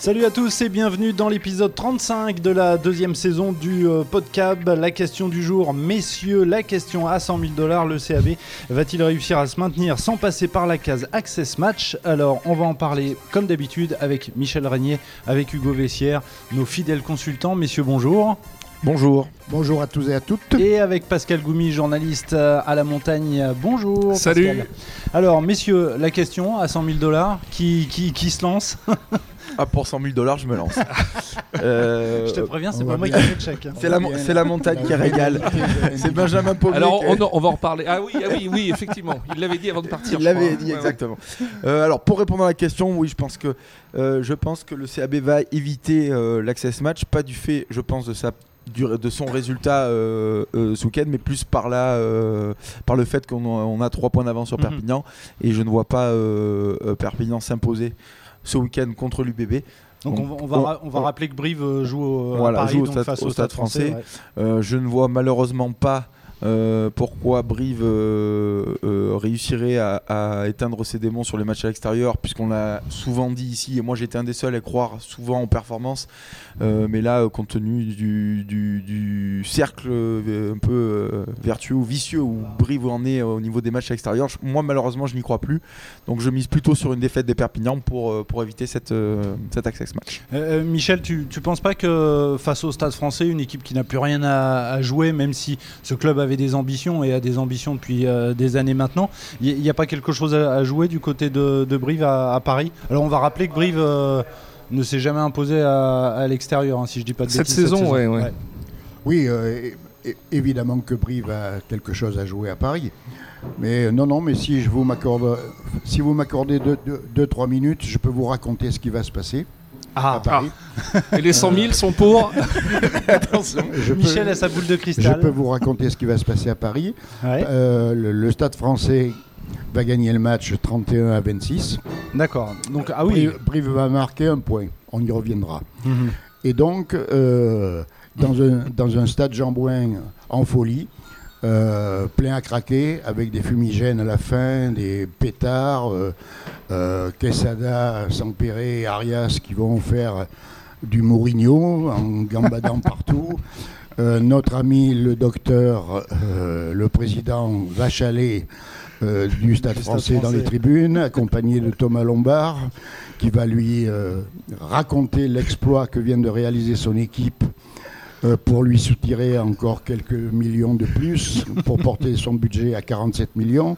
Salut à tous et bienvenue dans l'épisode 35 de la deuxième saison du euh, Podcab. La question du jour, messieurs, la question à 100 000 dollars, le CAB va-t-il réussir à se maintenir sans passer par la case Access Match? Alors on va en parler comme d'habitude avec Michel Régnier, avec Hugo Vessière, nos fidèles consultants. Messieurs, bonjour. Bonjour. Bonjour à tous et à toutes. Et avec Pascal Goumi, journaliste euh, à la montagne. Bonjour. Salut. Pascal. Alors, messieurs, la question à 100 000 dollars, qui, qui, qui se lance? Ah, pour 100 000 dollars, je me lance. Euh, je te préviens, c'est pas moi qui fais le chèque. hein. C'est la, mon- c'est la montagne qui régale. C'est Benjamin Pommier. Alors, on, on va en reparler. Ah oui, ah oui, oui, effectivement. Il l'avait dit avant de partir. Il l'avait crois. dit Ouais, ouais. exactement. Euh, alors pour répondre à la question, oui, je pense que euh, je pense que le CAB va éviter euh, l'access match, pas du fait, je pense, de sa de son résultat euh, euh, ce week-end, mais plus par là, euh, par le fait qu'on a, on a trois points d'avance sur Mhm. Perpignan et je ne vois pas Perpignan s'imposer ce week-end contre l'UBB. Donc on va, on va, On- rappeler que Brive euh, joue au, à Voilà, Paris, joue au donc stade- face au Stade français. ouais. Euh, je ne vois malheureusement pas euh, pourquoi Brive euh, euh, réussirait à, à éteindre ses démons sur les matchs à l'extérieur, puisqu'on l'a souvent dit ici, et moi j'étais un des seuls à croire souvent en performance. Euh, mais là, compte tenu du, cercle un peu vertueux ou vicieux où Brive en est au niveau des matchs à l'extérieur, moi malheureusement je n'y crois plus. Donc je mise plutôt sur une défaite des Perpignan pour, pour éviter cette, cet access match. Michel, tu, tu penses pas que face au Stade français, une équipe qui n'a plus rien à, à jouer, même si ce club avait des ambitions et a des ambitions depuis euh, des années maintenant, il n'y a pas quelque chose à, à jouer du côté de, de Brive à, à Paris? Alors on va rappeler que Brive euh, ne s'est jamais imposé à, à l'extérieur, hein, si je dis pas de Cette bêtises. saison, ouais, ouais. Oui, euh, évidemment que Brive a quelque chose à jouer à Paris. Mais non, non, mais si je vous m'accorde, si vous m'accordez 2-3 minutes, je peux vous raconter ce qui va se passer à Ah, Paris. Et les 100 000 sont pour. Je peux- Michel a sa boule de je cristal. peux vous raconter ce qui va se passer à Paris. Ouais, Euh, le, le Stade français va gagner le match 31 à 26. D'accord. Donc ah oui. Brive, Brive va marquer un point. On y reviendra. Mhm. Et donc, euh, dans, un, dans un stade Jean-Bouin en folie, euh, plein à craquer, avec des fumigènes à la fin, des pétards, euh, euh, Quesada, Sampere, Arias qui vont faire du Mourinho en gambadant partout. Euh, notre ami le docteur, euh, le président Vachalet euh, du Stade français dans les tribunes, accompagné de Thomas Lombard, qui va lui euh, raconter l'exploit que vient de réaliser son équipe pour lui soutirer encore quelques millions de plus, pour porter son budget à 47 millions.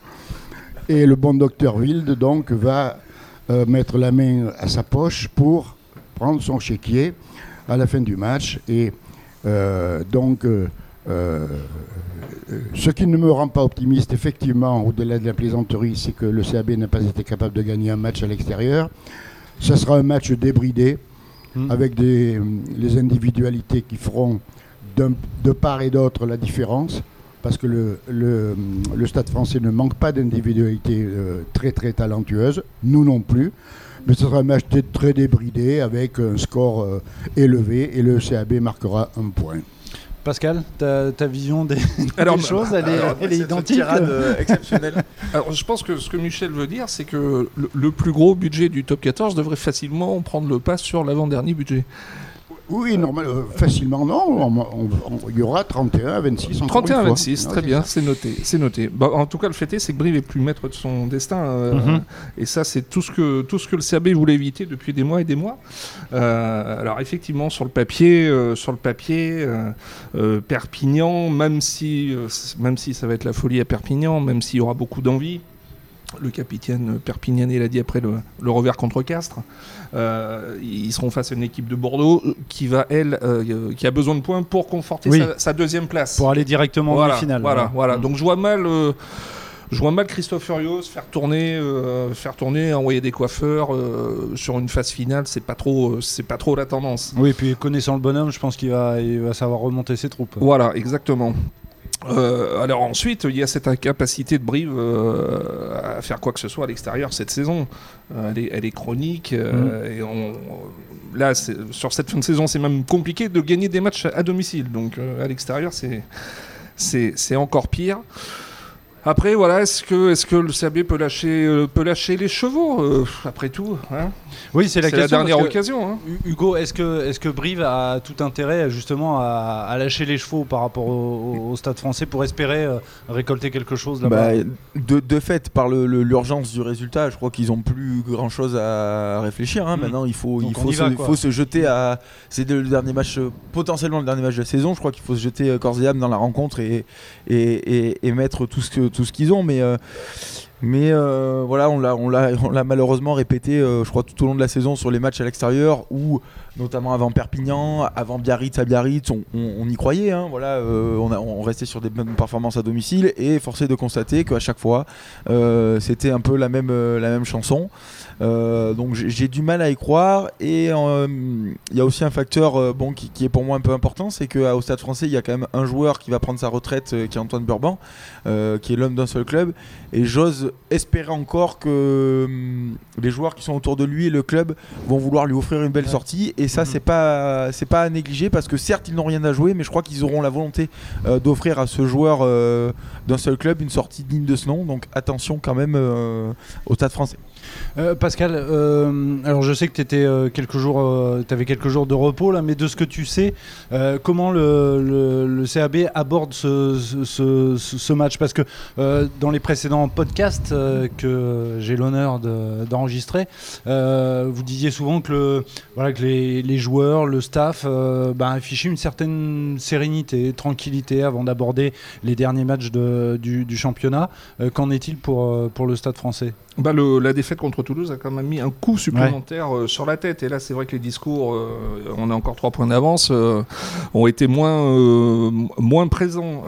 Et le bon docteur Wilde, donc, va euh, mettre la main à sa poche pour prendre son chéquier à la fin du match. Et euh, donc, euh, euh, euh, ce qui ne me rend pas optimiste, effectivement, au-delà de la plaisanterie, c'est que le CAB n'a pas été capable de gagner un match à l'extérieur. Ce sera un match débridé, Mhm. avec des, les individualités qui feront de part et d'autre la différence. Parce que le, Stade français ne manque pas d'individualités euh, très très talentueuses, nous non plus. Mais ce sera un match très- très débridé avec un score euh, élevé et le CAB marquera un point. Pascal, ta, ta vision des, Alors, des choses, elle est, Alors, elle est cette identique. tirade, euh, exceptionnelle. Alors, je pense que ce que Michel veut dire, c'est que le, le plus gros budget du top 14 devrait facilement prendre le pas sur l'avant-dernier budget. Oui, normal, euh, facilement non. On- on- on- Il y aura 31 à 26. encore 31 une fois. 26, Non, très bien, c'est noté, c'est noté. Bah, en tout cas, le fait est, c'est que Brive est plus maître de son destin, euh, Mhm. et ça, c'est tout ce que tout ce que le CAB voulait éviter depuis des mois et des mois. Euh, alors effectivement, sur le papier, euh, sur le papier, Perpignan, même si euh, même si ça va être la folie à Perpignan, même s'il y aura beaucoup d'envie. Le capitaine Perpignanais l'a dit après le, le revers contre Castres. Euh, ils seront face à une équipe de Bordeaux qui va, elle, euh, qui a besoin de points pour conforter Oui. sa, sa deuxième place. Pour aller directement voilà, en finale. Voilà, voilà. Mm. Donc je vois mal, euh, je vois mal Christophe Furios faire tourner, euh, faire tourner, envoyer des coiffeurs euh, sur une phase finale. C'est pas trop, euh, c'est pas trop la tendance. Oui, puis connaissant le bonhomme, je pense qu'il va, il va savoir remonter ses troupes. Voilà, exactement. Euh, alors ensuite, il y a cette incapacité de Brive euh, à faire quoi que ce soit à l'extérieur cette saison. Euh, elle, est, elle est chronique. euh, et on- là, sur cette fin de saison, c'est même compliqué de gagner des matchs à domicile. Donc euh, à l'extérieur, c'est encore pire. Après, voilà, est-ce que, est que le CAB peut lâcher, euh, peut lâcher les chevaux euh, Après tout, hein? Oui, c'est la, dernière occasion. Hein. Hugo, est-ce que, est que Brive a tout intérêt justement à, lâcher les chevaux par rapport au, Stade français pour espérer euh, récolter quelque chose là-bas? Bah, de, fait, par l'urgence du résultat, je crois qu'ils n'ont plus grand-chose à réfléchir. Hein. Hmm. Maintenant, il faut, il faut, se, faut se jeter à. C'est le dernier match, potentiellement le dernier match de la saison. Je crois qu'il faut se jeter corps et âme dans la rencontre et, et, et mettre tout ce que tout ce qu'ils ont, mais euh, mais euh, voilà, on l'a, on l'a, malheureusement répété, euh, je crois tout au long de la saison sur les matchs à l'extérieur, où notamment avant Perpignan, avant Biarritz à Biarritz, on, y croyait. Hein, voilà, on, on, restait sur des bonnes performances à domicile et forcé de constater qu'à chaque fois, c'était un peu la même, chanson. Euh, donc j'ai du mal à y croire. Et euh, il y a aussi un facteur euh, qui, est pour moi un peu important, c'est qu'au Stade français, il y a quand même un joueur qui va prendre sa retraite, qui est Antoine Burban, qui est l'homme d'un seul club. Et j'ose espérer encore que les joueurs qui sont autour de lui et le club vont vouloir lui offrir une belle sortie. Et ça, c'est pas c'est pas à négliger parce que certes, ils n'ont rien à jouer, mais je crois qu'ils auront la volonté d'offrir à ce joueur d'un seul club une sortie digne de ce nom. Donc attention quand même au Stade français. Euh, Pascal, euh, alors je sais que tu euh, quelques jours, avais quelques jours de repos là, mais de ce que tu sais, comment le, CAB aborde ce, match? Parce que dans les précédents podcasts que j'ai l'honneur d'enregistrer, vous disiez souvent que, voilà, que les, joueurs, le staff, bah, affichaient une certaine sérénité, tranquillité avant d'aborder les derniers matchs du, championnat. Qu'en est-il pour, pour le Stade français? Bah la contre Toulouse a quand même mis un coup supplémentaire euh, sur la tête. Et là, c'est vrai que les discours, euh, on a encore trois points d'avance, euh, ont été moins, moins présents.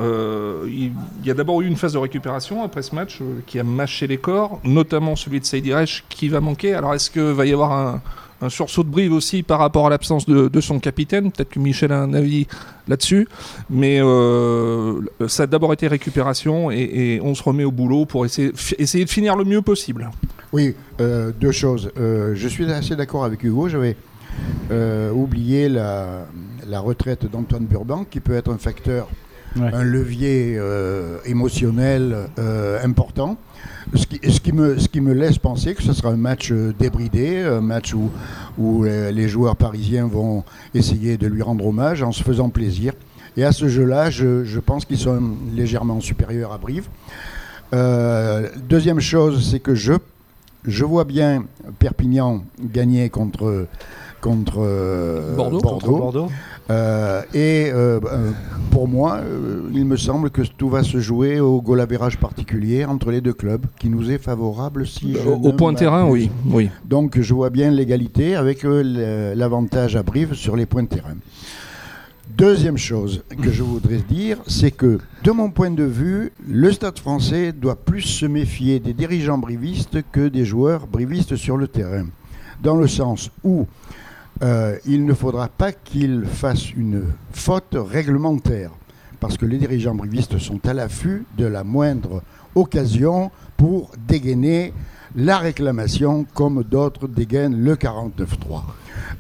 il y a d'abord eu une phase de récupération après ce match qui a mâché les corps, notamment celui de Saïd qui va manquer. Alors, est-ce qu'il va y avoir un, un sursaut de Brive aussi par rapport à l'absence de, son capitaine. Peut-être que Michel a un avis là-dessus. Mais euh, ça a d'abord été récupération et, on se remet au boulot pour essayer, essayer de finir le mieux possible. Oui, euh, deux choses. Euh, je suis assez d'accord avec Hugo. J'avais oublié la, la retraite d'Antoine Burban qui peut être un facteur, un levier émotionnel important. Ce qui, me, ce qui me laisse penser que ce sera un match euh, débridé, un match où, où les joueurs parisiens vont essayer de lui rendre hommage en se faisant plaisir. Et à ce jeu-là, je, pense qu'ils sont légèrement supérieurs à Brive. Euh, deuxième chose, c'est que je, je vois bien Perpignan gagner contre, contre euh, Bordeaux. Bordeaux. Euh, et euh, pour moi, il me semble que tout va se jouer au goal particulier entre les deux clubs, qui nous est favorable si Au point terrain, oui. oui. Donc je vois bien l'égalité avec l'avantage à Brive sur les points de terrain. Deuxième chose que je voudrais dire, c'est que, de mon point de vue, le Stade français doit plus se méfier des dirigeants brivistes que des joueurs brivistes sur le terrain. Dans le sens où euh, il ne faudra pas qu'il fasse une faute réglementaire, parce que les dirigeants brivistes sont à l'affût de la moindre occasion pour dégainer la réclamation comme d'autres dégainent le 49-3.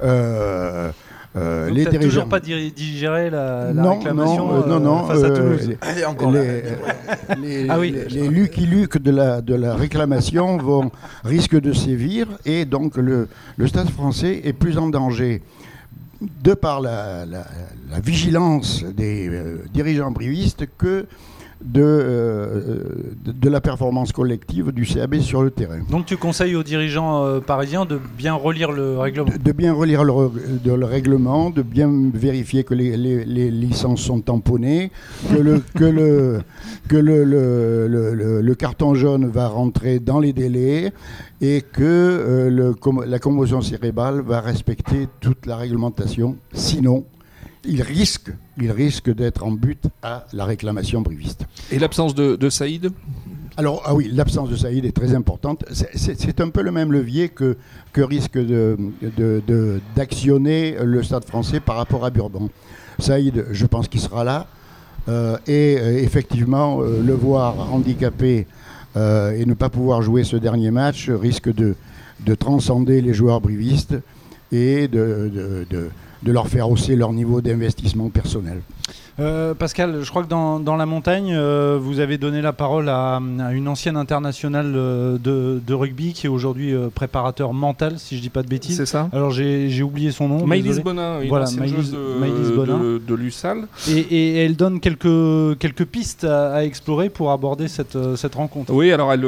Euh, euh, les dirigeants... toujours pas digéré la, la réclamation non, non, non, face à Toulouse? les, ah oui. les Lucky Luke de la, de la réclamation vont, risquent de sévir et donc le, le Stade français est plus en danger de par la, la, la vigilance des dirigeants brivistes que euh, de, de, la performance collective du CAB sur le terrain. Donc tu conseilles aux dirigeants euh, parisiens de bien relire le règlement? De, bien relire le, le, règlement, de bien vérifier que les, les, licences sont tamponnées, que le, que le, que le, le, carton jaune va rentrer dans les délais et que euh, le, la commotion cérébrale va respecter toute la réglementation. Sinon, il risque, il risque d'être en but à la réclamation briviste. Et l'absence de, Saïd? Alors, ah oui, l'absence de Saïd est très importante. C'est un peu le même levier que, que risque d'actionner de, le Stade français par rapport à Bourbon. Saïd, je pense qu'il sera là. Euh, et euh, effectivement, euh, le voir handicapé et ne pas pouvoir jouer ce dernier match risque de, de transcender les joueurs brivistes et de, de, de, de leur faire hausser leur niveau d'investissement personnel. Euh, Pascal, je crois que dans, dans la montagne, euh, vous avez donné la parole à, à une ancienne internationale euh, de, de rugby qui est aujourd'hui préparateur mental, si je dis pas de bêtises. C'est ça Alors j'ai j'ai oublié son nom. Maïlis. Bonin, une Voilà, ancienne de, Maëlys Bonin. de, de l'USAL. Et, et elle donne quelques, quelques pistes à, à explorer pour aborder cette, cette rencontre. Oui, alors elle,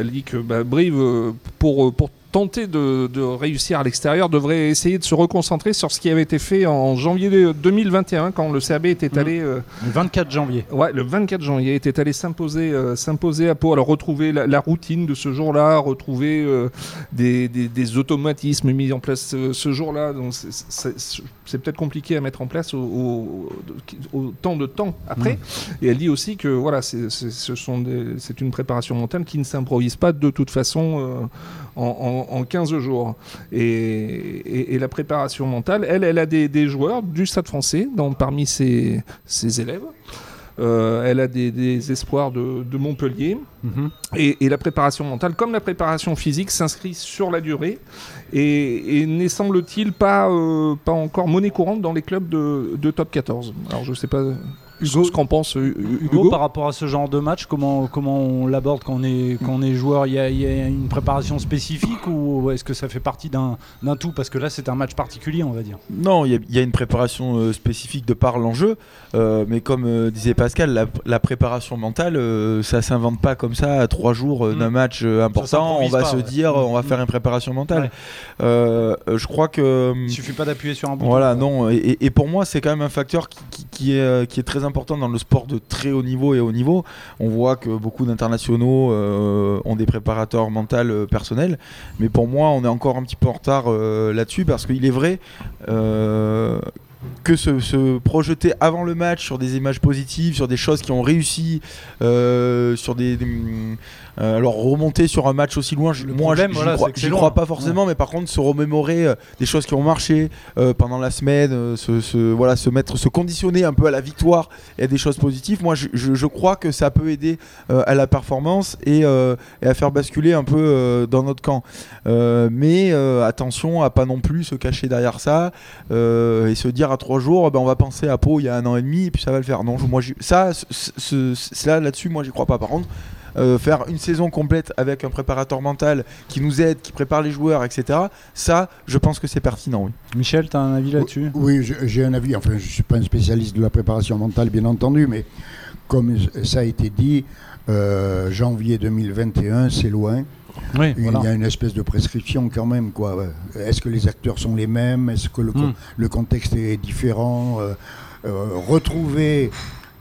elle dit que bah, Brive, pour, pour tenter de, de réussir à l'extérieur, devrait essayer de se reconcentrer sur ce qui avait été fait en janvier 2021, quand le CAB était allé... euh, Le 24 janvier. Ouais, le 24 janvier était allé s'imposer, euh, s'imposer à Pau. Alors retrouver la, la routine de ce jour-là, retrouver euh, des, des- des automatismes mis en place ce jour-là. Donc c'est- peut-être compliqué à mettre en place au, au- au temps de temps après. Et elle dit aussi que voilà, c'est ce une préparation mentale qui ne s'improvise pas de toute façon en, en- en 15 jours. Et, et- et la préparation mentale, elle, elle a des, des joueurs du Stade français dans, parmi ses, ses élèves. Euh, elle a des, des espoirs de, de Montpellier. Mhm. Et, et la préparation mentale, comme la préparation physique, s'inscrit sur la durée et, et n'est semble-t-il pas, euh, pas encore monnaie courante dans les clubs de, de top 14. Alors je sais pas Hugo- ce qu'en pense euh, Hugo, Hugo. par rapport à ce genre de match, comment, comment on l'aborde quand on est, quand on est joueur? Il y, a, il y a une préparation spécifique ou est-ce que ça fait partie d'un d'un tout? Parce que là, c'est un match particulier, on va dire. Non, il y, a- il y a une préparation euh, spécifique de par l'enjeu, euh, mais comme euh, disait Pascal, la, la préparation mentale, euh, ça s'invente pas comme ça à trois jours euh, Mm. d'un match euh, important. On va pas, se ouais. dire, on va Mm. faire une préparation mentale. Ouais. Je crois que Il suffit pas d'appuyer sur un bouton. voilà, non. Et, pour moi, c'est quand même un facteur qui, qui- qui est, qui est très important dans le sport de très haut niveau et haut niveau. On voit que beaucoup d'internationaux euh, ont des préparateurs mentaux euh, personnels, mais pour moi, on est encore un petit peu en retard euh, là-dessus parce qu'il est vrai. que se, projeter avant le match sur des images positives, sur des choses qui ont réussi, sur des, euh, alors remonter sur un match aussi loin, je- Le moi problème, j'y voilà, crois, pas forcément, mais par contre se remémorer euh, des choses qui ont marché euh, pendant la semaine, se, se- voilà, se mettre, se conditionner un peu à la victoire et à des choses positives. Moi, je, je- je crois que ça peut aider à la performance et, et à faire basculer un peu dans notre camp. Mais attention à pas non plus se cacher derrière ça et se dire à trois jours, ben, on va penser à Pau il y a un an et demi et puis ça va le faire. Non, je- moi, ça, là, là-dessus, moi, j'y crois pas. Par contre. Euh, faire une saison complète avec un préparateur mental qui nous aide, qui prépare les joueurs, etc. Ça, je pense que c'est pertinent. Oui. Michel, tu as un avis là-dessus? Oui, j'ai j'ai un avis. Enfin, je ne suis pas un spécialiste de la préparation mentale, bien entendu, mais comme ça a été dit, euh, janvier 2021, c'est loin. Oui, Il voilà. y a une espèce de prescription quand même. quoi. Est-ce que les acteurs sont les mêmes? Est-ce que le, co- Hmm. le contexte est différent? Euh, euh, retrouver,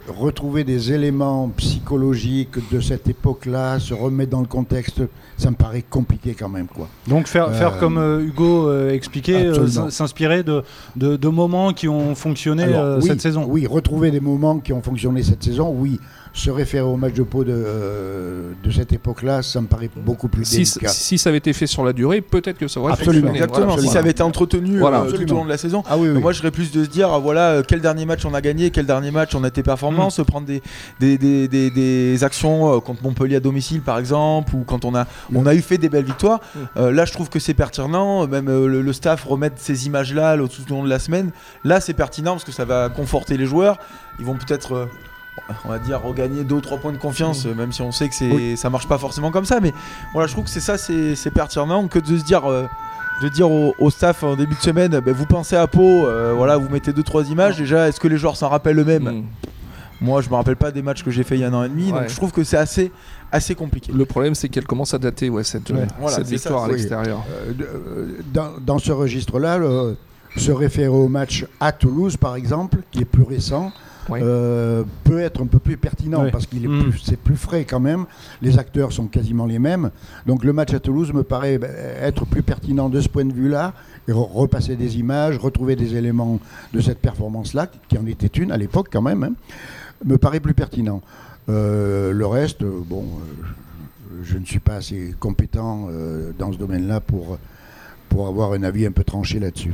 retrouver des éléments psychologiques de cette époque-là, se remettre dans le contexte, ça me paraît compliqué quand même. Quoi. Donc faire, Euh, comme euh, Hugo euh, expliquait, s'inspirer de, de, de moments qui ont fonctionné Alors, oui, cette saison. Oui, retrouver des moments qui ont fonctionné cette saison, oui. Se référer au match de Pau de, euh, de cette époque-là, ça me paraît beaucoup plus Si, délicat. si ça avait été fait sur la durée, peut-être que ça aurait Absolument. fonctionné. Exactement. Voilà, si ça avait été entretenu Voilà. euh, tout au Absolument. long de la saison. Ah oui, oui. Moi, je serais plus de se dire, ah, voilà, euh, quel dernier match on a gagné, quel dernier match on a été performant, se prendre des, des, des, des- des actions euh, contre Montpellier à domicile, par exemple, ou quand on a, on a eu fait des belles victoires. Mm. Euh, là, je trouve que c'est pertinent. Même euh, le, le staff remettre ces images-là tout au long de la semaine. Là, c'est pertinent parce que ça va conforter les joueurs. Ils vont peut-être. On va dire regagner 2 ou 3 points de confiance, même si on sait que c'est, ça marche pas forcément comme ça. Mais voilà, je trouve que c'est ça, c'est, c'est pertinent que de se dire, euh, de dire au, au staff en début de semaine, ben, vous pensez à Pau, euh, voilà, vous mettez 2-3 images. Déjà, est-ce que les joueurs s'en rappellent eux-mêmes? Mm. Moi, je me rappelle pas des matchs que j'ai fait il y a un an et demi, Ouais. donc je trouve que c'est assez, assez compliqué. Le problème, c'est qu'elle commence à dater ouais, cette, Ouais. euh, Voilà, cette c'est ça, victoire à oui. l'extérieur. Euh, euh, dans, dans ce registre-là, le- se référer au match à Toulouse, par exemple, qui est plus récent, Oui. euh, peut être un peu plus pertinent Oui. parce qu'il est Mm. plus, c'est plus frais quand même. Les acteurs sont quasiment les mêmes. Donc le match à Toulouse me paraît ben, être plus pertinent de ce point de vue-là. Et re- repasser des images, retrouver des éléments de cette performance-là, qui en était une à l'époque quand même, hein, me paraît plus pertinent. Euh, le reste, euh, bon, je ne suis pas assez compétent euh, dans ce domaine-là pour, pour avoir un avis un peu tranché là-dessus.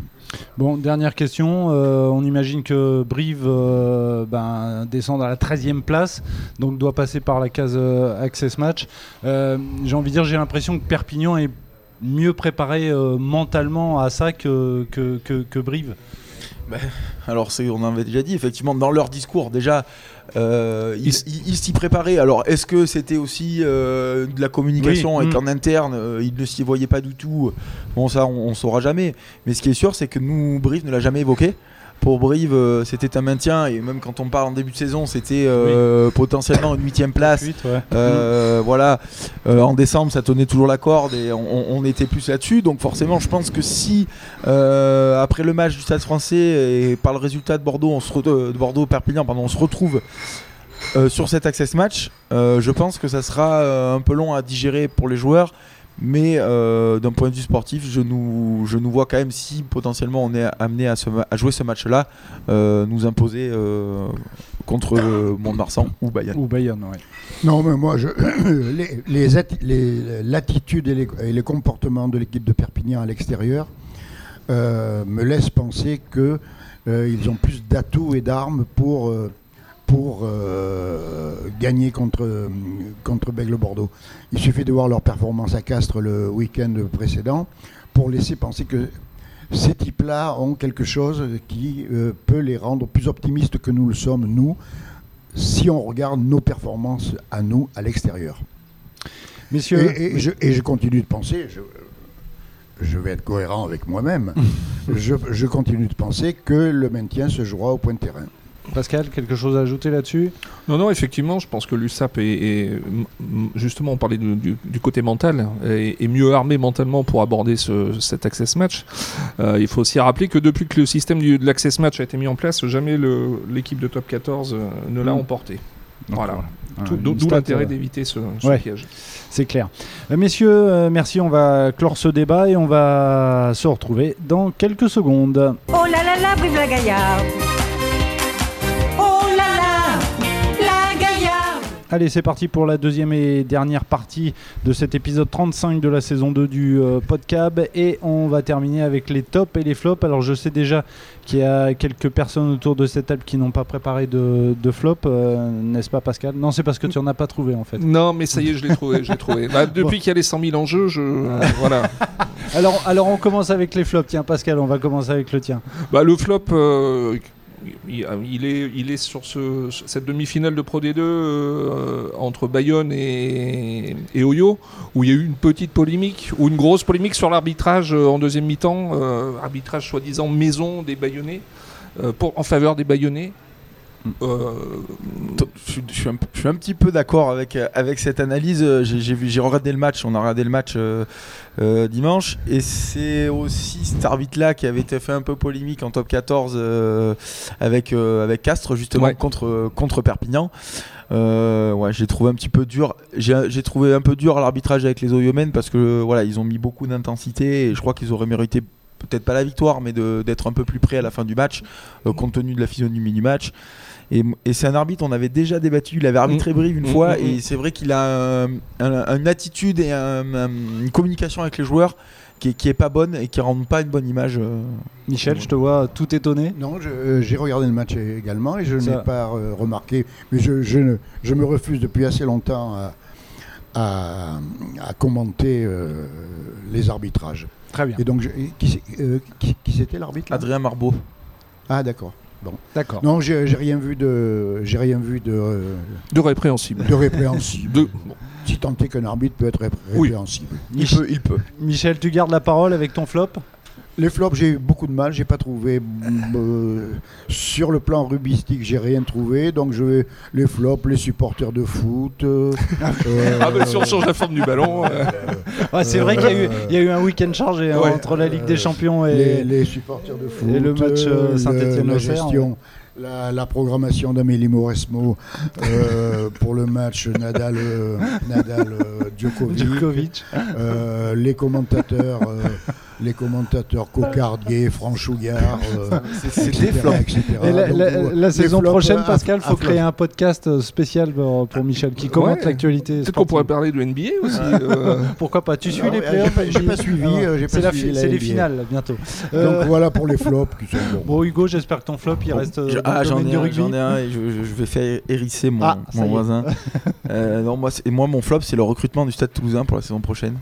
Bon, dernière question. euh, on imagine que Brive euh, ben, descend à la 13e place, donc doit passer par la case euh, Access Match. Euh, j'ai envie de dire, j'ai l'impression que Perpignan est mieux préparés euh, mentalement à ça que, que, que, que Brive Alors, c'est, on en avait déjà dit, effectivement, dans leur discours, déjà, euh, ils s'y préparaient. Alors, est-ce que c'était aussi euh, de la communication Oui, et mm. interne, euh, ils ne s'y voyaient pas du tout? Bon, ça, on, on saura jamais. Mais ce qui est sûr, c'est que nous, Brive ne l'a jamais évoqué. Pour Brive, euh, c'était un maintien, et même quand on parle en début de saison, c'était euh, potentiellement une huitième place. Suite, ouais. Euh, Voilà, en décembre ça tenait toujours la corde et on, on était plus là-dessus. Donc forcément, je pense que si après le match du Stade Français et par le résultat de Bordeaux, on se re- de Bordeaux Perpignan, pardon, on se retrouve euh, sur cet access match, euh, je pense que ça sera euh, un peu long à digérer pour les joueurs. Mais euh, d'un point de vue sportif, je nous, je nous vois quand même si potentiellement on est amené à, se ma- à jouer ce match-là, euh, nous imposer euh, contre Mont-de-Marsan ou Bayern. Ou Bayonne, ouais. Non, mais moi, je, les, les atti- les- l'attitude et les, et les comportements de l'équipe de Perpignan à l'extérieur euh, me laissent penser que euh, ils ont plus d'atouts et d'armes pour, euh, pour euh, gagner contre, contre Bègle-Bordeaux. Il suffit de voir leur performance à Castres le week-end précédent pour laisser penser que ces types-là ont quelque chose qui euh, peut les rendre plus optimistes que nous le sommes, nous, si on regarde nos performances à nous à l'extérieur. Messieurs, Et, et je, et je continue de penser, je, je vais être cohérent avec moi-même, je, je continue de penser que le maintien se jouera au point de terrain. Pascal, quelque chose à ajouter là-dessus? Non, non, effectivement, je pense que l'USAP est, est- justement, on parlait du, du- du côté mental, est, est mieux armé mentalement pour aborder ce- cet access match. Euh, il faut aussi rappeler que depuis que le système du- de l'access match a été mis en place, jamais l'équipe de top 14 euh, ne l'a Mm. emporté. Donc, Voilà. voilà. D'où l'intérêt euh, d'éviter ce, ce ouais. piège. C'est clair. Euh, messieurs, euh, merci. On va clore ce débat et on va se retrouver dans quelques secondes. Oh là là là, vive la Gaillarde Allez, c'est parti pour la deuxième et dernière partie de cet épisode 35 de la saison 2 du euh, Podcab. Et on va terminer avec les tops et les flops. Alors, je sais déjà qu'il y a quelques personnes autour de cette table qui n'ont pas préparé de, de flop, euh, n'est-ce pas, Pascal? Non, c'est parce que tu en as pas trouvé en fait. Non, mais ça y est, je l'ai trouvé. je l'ai trouvé. Bah, depuis qu'il y a les 100 000 en jeu, je, voilà. Alors, alors, on commence avec les flops. Tiens, Pascal, on va commencer avec le tien. Bah, le flop, euh, il, est, il est sur ce, cette demi-finale de Pro D2 euh, entre Bayonne et, Oyo, où il y a eu une petite polémique, ou une grosse polémique sur l'arbitrage euh, en deuxième mi-temps, euh, arbitrage soi-disant maison des Bayonnais, pour, en faveur des Bayonnais. Euh, Je suis, je suis un, je suis un petit peu d'accord avec, avec cette analyse. Euh, J'ai regardé le match, on a regardé le match euh, euh, dimanche, et c'est aussi cet arbitre-là qui avait été fait un peu polémique en top 14 euh, avec, avec Castres, justement, Ouais. contre, contre Perpignan. Ouais, j'ai trouvé un petit peu dur. J'ai trouvé un peu dur l'arbitrage avec les Oyomènes parce que voilà, ils ont mis beaucoup d'intensité et je crois qu'ils auraient mérité peut-être pas la victoire, mais d'être un peu plus près à la fin du match, euh, compte tenu de la physionomie du match. Et, et c'est un arbitre, on avait déjà débattu, il avait arbitré Brive une Mm, fois, mm, mm. et c'est vrai qu'il a un- un- une attitude et un- un- une communication avec les joueurs qui est, qui est pas bonne et qui rend pas une bonne image. euh. Michel, je te vois tout étonné. Non, euh, j'ai regardé le match également et je n'ai pas euh, remarqué, mais je, je ne- je me refuse depuis assez longtemps à, à- à commenter euh, les arbitrages. Très bien. Et donc, je- et qui, c'est- euh, qui, qui c'était l'arbitre Adrien Marbeau. Ah, d'accord. D'accord. Non, j'ai j'ai rien vu de, j'ai rien vu de, euh, de répréhensible. de répréhensible. De- bon. Si tant est qu'un arbitre peut être Oui. répréhensible. Il peut, il peut. Michel, tu gardes la parole avec ton flop? Les flops, j'ai eu beaucoup de mal, j'ai pas trouvé. euh, sur le plan rubistique, j'ai rien trouvé. Donc je vais les flops, les supporters de foot. euh, euh, Ah, bah, si on change la forme du ballon. euh, Ouais, c'est vrai qu'il y, a eu- il y a eu un week-end chargé hein, Ouais. entre la Ligue des Euh, Champions et. les, les supporters de foot. et le match, euh, Saint-Étienne-Auxerre, La gestion, la, la programmation d'Amélie Mauresmo euh, pour le match Nadal, euh, Nadal euh, Djokovic. Djokovic. Euh, les commentateurs, euh, les commentateurs cocardiers, franchouillards, euh, C'est etc., des flops. etc. Et la, Donc, la- euh, la saison flops, prochaine, euh, Pascal, à- faut créer un podcast spécial pour, pour Michel qui commente Ouais. l'actualité. Peut-être qu'on pourrait parler de NBA aussi. euh. Pourquoi pas Tu suis Ah les playoffs j'ai pas- pas suivi, Ah, C'est les finales bientôt. Euh, Donc voilà pour les flops qui sont bons. Bon Hugo, j'espère que ton flop il reste ah, j'en ai, un, rugby. j'en ai un et je, vais faire hérisser mon, Ah, mon voisin. Non, moi, moi, mon flop, c'est le recrutement du Stade Toulousain pour la saison prochaine.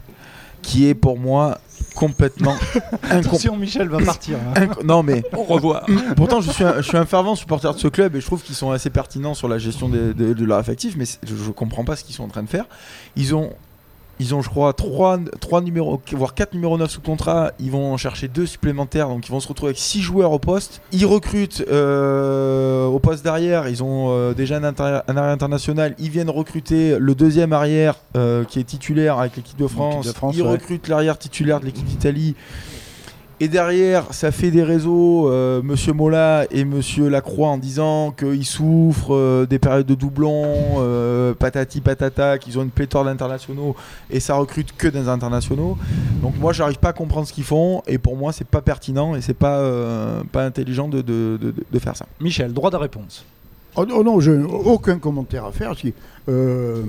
Qui est pour moi complètement Attention, Michel va partir. hein. Non mais Au revoir. pourtant je suis, un, je suis un fervent supporter de ce club et je trouve qu'ils sont assez pertinents sur la gestion de, de leur effectif, mais je, je comprends pas ce qu'ils sont en train de faire. Ils ont ils ont, je crois, 3, numéros, voire 4 numéros 9 sous contrat. Ils vont en chercher 2 supplémentaires, donc ils vont se retrouver avec 6 joueurs au poste. Ils recrutent euh, au poste d'arrière. Ils ont euh, déjà un, inter- un arrière international. Ils viennent recruter le deuxième arrière euh, qui est titulaire avec l'équipe de France. de France, ils ouais. recrutent l'arrière titulaire de l'équipe d'Italie. Et derrière, ça fait des réseaux, euh, Monsieur Mola et Monsieur Lacroix, en disant qu'ils souffrent euh, des périodes de doublons, euh, patati patata, qu'ils ont une pléthore d'internationaux et ça recrute que des internationaux. Donc moi, j'arrive pas à comprendre ce qu'ils font et pour moi, c'est pas pertinent et c'est pas euh, pas intelligent de, faire ça. Michel, droit de réponse. Oh, oh non, je n'ai aucun commentaire à faire. Si, euh,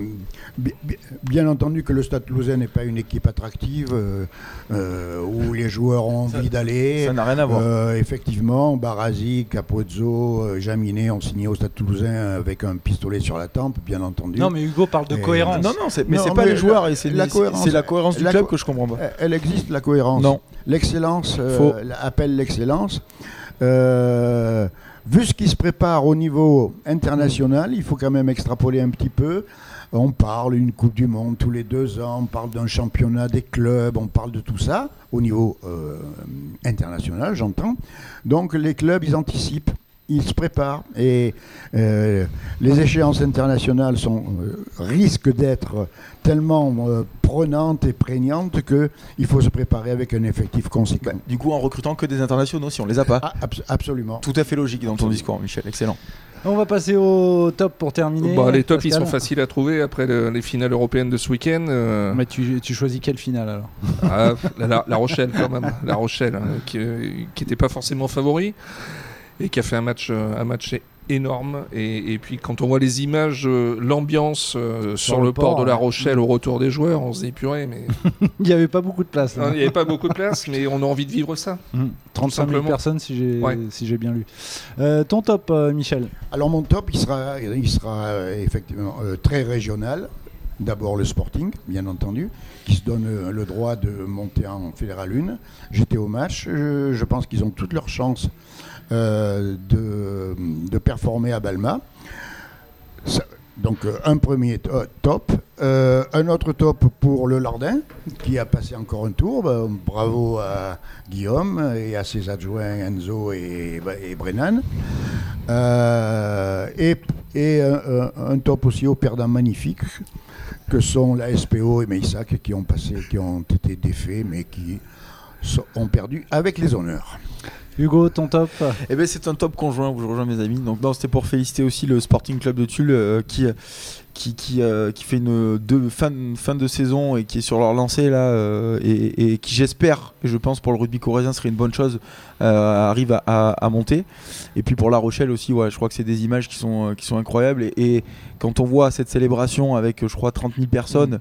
bi- bi- bien entendu que le Stade Toulousain n'est pas une équipe attractive euh, euh, où les joueurs ont envie d'aller. Ça n'a rien à voir. Euh, effectivement, Barasi, Capozzo, Jaminet ont signé au Stade Toulousain avec un pistolet sur la tempe, bien entendu. Non, mais Hugo parle de Et- cohérence. non, non, c'est- mais Non, c'est pas les joueurs et c'est la cohérence- c'est la cohérence du la club co- que je comprends pas. Euh, Elle existe, la cohérence. Non. L'excellence euh, appelle l'excellence. Euh, vu ce qui se prépare au niveau international, il faut quand même extrapoler un petit peu. On parle une Coupe du Monde tous les deux ans, on parle d'un championnat des clubs, on parle de tout ça au niveau euh, international, j'entends. Donc les clubs, ils anticipent, ils se préparent et euh, les échéances internationales sont, euh, risquent d'être tellement euh, prenantes et prégnantes qu'il faut se préparer avec un effectif conséquent. Bah, du coup, en recrutant que des internationaux, si on les a pas. Ah, abs- absolument. Tout à fait logique dans ton discours, Michel. Excellent. On va passer au top pour terminer. Bah, les tops, ils sont faciles à trouver après le- les finales européennes de ce week-end. euh, Mais tu, tu choisis quelle finale alors? Ah, La Rochelle, quand même. La Rochelle, hein, qui n'était pas forcément favori et qui a fait un match, euh, un match énorme. Et, et puis, quand on voit les images, euh, l'ambiance euh, sur, le le port, port, de La ouais. Rochelle au retour des joueurs, on se dit purée, mais Il n'y avait pas beaucoup de place. là. il n'y avait pas beaucoup de place, mais on a envie de vivre ça. Hum, 35 000 simplement. personnes si j'ai Ouais. si j'ai bien lu. Euh, ton top, euh, Michel? Alors mon top, il sera, il sera effectivement euh, très régional. D'abord le Sporting, bien entendu, qui se donne le droit de monter en Fédéral 1. J'étais au match, je, je pense qu'ils ont toutes leurs chances euh, de, de performer à Balma. Donc euh, un premier to- euh, top. Euh, un autre top pour le Lardin, qui a passé encore un tour. Bah, bravo à Guillaume et à ses adjoints Enzo et, Brennan. Euh, et un, top aussi aux perdants magnifiques que sont la SPO et Meissac qui ont passé, qui ont été défaits mais qui ont perdu avec les honneurs. Hugo, ton top Eh ben c'est un top conjoint où je rejoins mes amis. Donc non, c'était pour féliciter aussi le Sporting Club de Tulle euh, qui qui qui, euh, qui fait une deux, fin fin de saison et qui est sur leur lancée là euh, et, et qui j'espère, je pense pour le rugby corrézien serait une bonne chose, euh, arrive à, à- à monter. Et puis pour La Rochelle aussi, ouais, je crois que c'est des images qui sont euh, qui sont incroyables et, et quand on voit cette célébration avec je crois 30 000 personnes.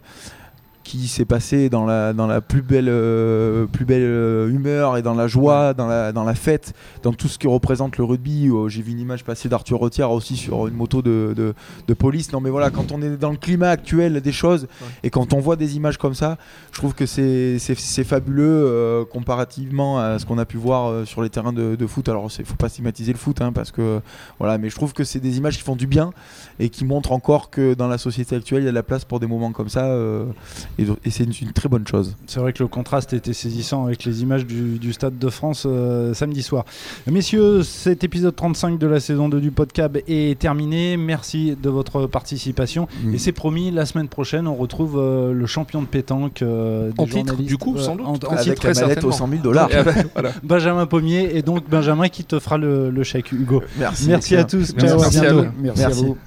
Qui s'est passé dans la, dans la plus belle, euh, plus belle euh, humeur et dans la joie, dans, la, dans la fête, dans tout ce qui représente le rugby. Euh, J'ai vu une image passer d'Arthur Retière aussi sur une moto de, de, de police. Non mais voilà, quand on est dans le climat actuel des choses et quand on voit des images comme ça, je trouve que c'est fabuleux euh, comparativement à ce qu'on a pu voir sur les terrains de, de foot. Alors il faut pas stigmatiser le foot hein, parce que voilà, mais je trouve que c'est des images qui font du bien et qui montrent encore que dans la société actuelle il y a de la place pour des moments comme ça et, et c'est une, une très bonne chose. C'est vrai que le contraste était saisissant avec les images du, du Stade de France euh, samedi soir. Messieurs, cet épisode 35 de la saison 2 du Podcab est terminé. Merci de votre participation. Mm. Et c'est promis, la semaine prochaine, on retrouve euh, le champion de pétanque euh, des En titre, du coup, Euh, sans doute. en- en Avec titre, la mallette aux certainement. 100 000 dollars. Ben, voilà. Benjamin Pommier et donc Benjamin qui te fera le, le chèque, Hugo. Merci. Merci à tous. Ciao, à Merci à bientôt. vous. Merci, Merci. à vous.